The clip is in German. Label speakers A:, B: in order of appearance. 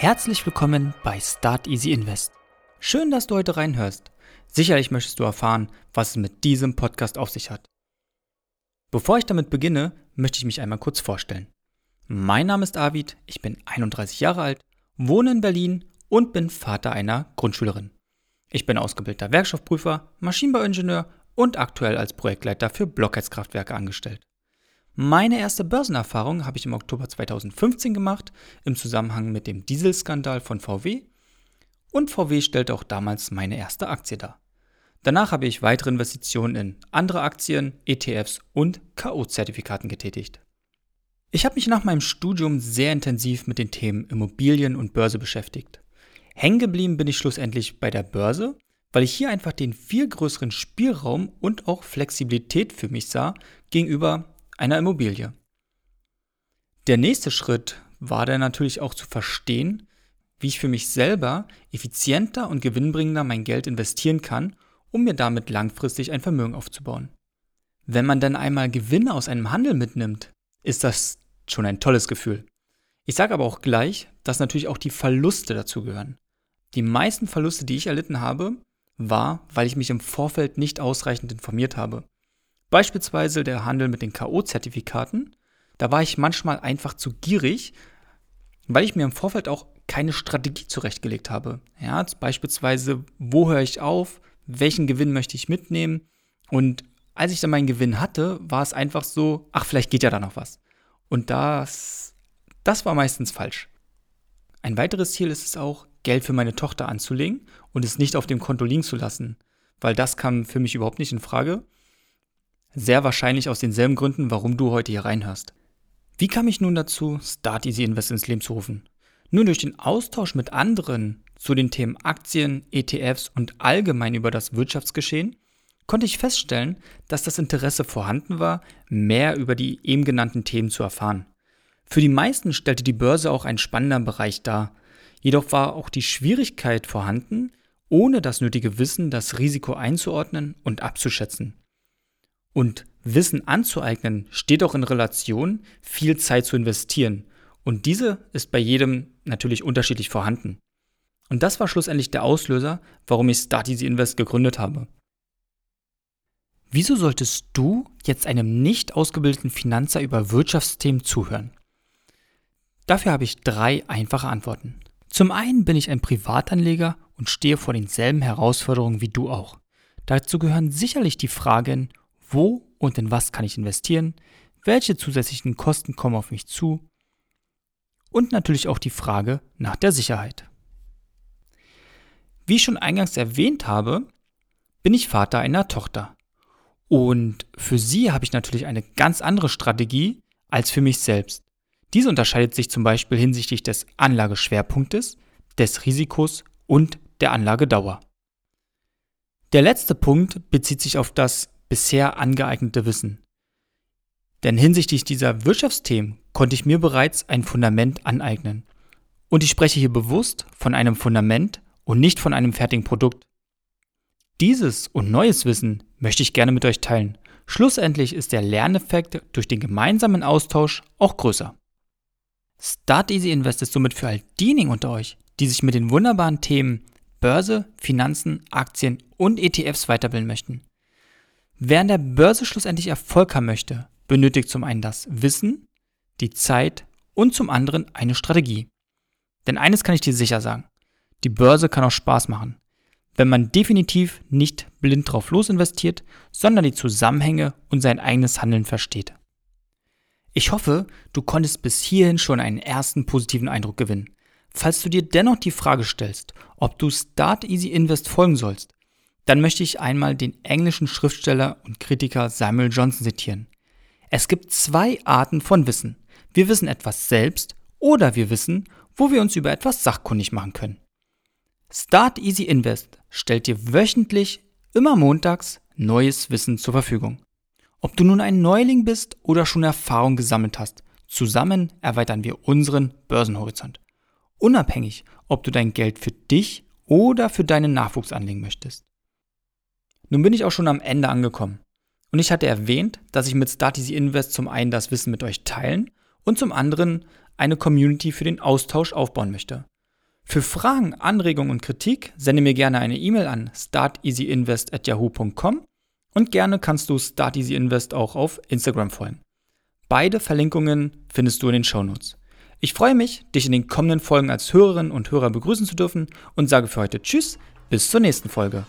A: Herzlich willkommen bei Start Easy Invest. Schön, dass du heute reinhörst. Sicherlich möchtest du erfahren, was es mit diesem Podcast auf sich hat. Bevor ich damit beginne, möchte ich mich einmal kurz vorstellen. Mein Name ist Arvid, ich bin 31 Jahre alt, wohne in Berlin und bin Vater einer Grundschülerin. Ich bin ausgebildeter Werkstoffprüfer, Maschinenbauingenieur und aktuell als Projektleiter für Blockheizkraftwerke angestellt. Meine erste Börsenerfahrung habe ich im Oktober 2015 gemacht, im Zusammenhang mit dem Dieselskandal von VW. Und VW stellte auch damals meine erste Aktie dar. Danach habe ich weitere Investitionen in andere Aktien, ETFs und KO-Zertifikaten getätigt. Ich habe mich nach meinem Studium sehr intensiv mit den Themen Immobilien und Börse beschäftigt. Hängen geblieben bin ich schlussendlich bei der Börse, weil ich hier einfach den viel größeren Spielraum und auch Flexibilität für mich sah gegenüber einer Immobilie. Der nächste Schritt war dann natürlich auch zu verstehen, wie ich für mich selber effizienter und gewinnbringender mein Geld investieren kann, um mir damit langfristig ein Vermögen aufzubauen. Wenn man dann einmal Gewinne aus einem Handel mitnimmt, ist das schon ein tolles Gefühl. Ich sage aber auch gleich, dass natürlich auch die Verluste dazu gehören. Die meisten Verluste, die ich erlitten habe, war, weil ich mich im Vorfeld nicht ausreichend informiert habe. Beispielsweise der Handel mit den KO-Zertifikaten. Da war ich manchmal einfach zu gierig, weil ich mir im Vorfeld auch keine Strategie zurechtgelegt habe. Ja, beispielsweise, wo höre ich auf, welchen Gewinn möchte ich mitnehmen und als ich dann meinen Gewinn hatte, war es einfach so, ach, vielleicht geht ja da noch was. Und das, das war meistens falsch. Ein weiteres Ziel ist es auch, Geld für meine Tochter anzulegen und es nicht auf dem Konto liegen zu lassen, weil das kam für mich überhaupt nicht in Frage. Sehr wahrscheinlich aus denselben Gründen, warum du heute hier reinhörst. Wie kam ich nun dazu, Start Easy Invest ins Leben zu rufen? Nur durch den Austausch mit anderen zu den Themen Aktien, ETFs und allgemein über das Wirtschaftsgeschehen konnte ich feststellen, dass das Interesse vorhanden war, mehr über die eben genannten Themen zu erfahren. Für die meisten stellte die Börse auch ein spannender Bereich dar, jedoch war auch die Schwierigkeit vorhanden, ohne das nötige Wissen das Risiko einzuordnen und abzuschätzen. Und Wissen anzueignen steht auch in Relation, viel Zeit zu investieren. Und diese ist bei jedem natürlich unterschiedlich vorhanden. Und das war schlussendlich der Auslöser, warum ich Start Easy Invest gegründet habe. Wieso solltest du jetzt einem nicht ausgebildeten Finanzer über Wirtschaftsthemen zuhören? Dafür habe ich drei einfache Antworten. Zum einen bin ich ein Privatanleger und stehe vor denselben Herausforderungen wie du auch. Dazu gehören sicherlich die Fragen, wo und in was kann ich investieren? Welche zusätzlichen Kosten kommen auf mich zu? Und natürlich auch die Frage nach der Sicherheit. Wie ich schon eingangs erwähnt habe, bin ich Vater einer Tochter. Und für sie habe ich natürlich eine ganz andere Strategie als für mich selbst. Diese unterscheidet sich zum Beispiel hinsichtlich des Anlageschwerpunktes, des Risikos und der Anlagedauer. Der letzte Punkt bezieht sich auf das bisher angeeignete Wissen. Denn hinsichtlich dieser Wirtschaftsthemen konnte ich mir bereits ein Fundament aneignen. Und ich spreche hier bewusst von einem Fundament und nicht von einem fertigen Produkt. Dieses und neues Wissen möchte ich gerne mit euch teilen. Schlussendlich ist der Lerneffekt durch den gemeinsamen Austausch auch größer. Start Easy Invest ist somit für all diejenigen unter euch, die sich mit den wunderbaren Themen Börse, Finanzen, Aktien und ETFs weiterbilden möchten. Wer an der Börse schlussendlich Erfolg haben möchte, benötigt zum einen das Wissen, die Zeit und zum anderen eine Strategie. Denn eines kann ich dir sicher sagen, die Börse kann auch Spaß machen, wenn man definitiv nicht blind drauf losinvestiert, sondern die Zusammenhänge und sein eigenes Handeln versteht. Ich hoffe, du konntest bis hierhin schon einen ersten positiven Eindruck gewinnen. Falls du dir dennoch die Frage stellst, ob du Start Easy Invest folgen sollst, dann möchte ich einmal den englischen Schriftsteller und Kritiker Samuel Johnson zitieren. Es gibt zwei Arten von Wissen. Wir wissen etwas selbst oder wir wissen, wo wir uns über etwas sachkundig machen können. Start Easy Invest stellt dir wöchentlich, immer montags, neues Wissen zur Verfügung. Ob du nun ein Neuling bist oder schon Erfahrung gesammelt hast, zusammen erweitern wir unseren Börsenhorizont. Unabhängig, ob du dein Geld für dich oder für deinen Nachwuchs anlegen möchtest. Nun bin ich auch schon am Ende angekommen. Und ich hatte erwähnt, dass ich mit Start Easy Invest zum einen das Wissen mit euch teilen und zum anderen eine Community für den Austausch aufbauen möchte. Für Fragen, Anregungen und Kritik sende mir gerne eine E-Mail an starteasyinvest@yahoo.com und gerne kannst du Start Easy Invest auch auf Instagram folgen. Beide Verlinkungen findest du in den Shownotes. Ich freue mich, dich in den kommenden Folgen als Hörerin und Hörer begrüßen zu dürfen und sage für heute Tschüss, bis zur nächsten Folge.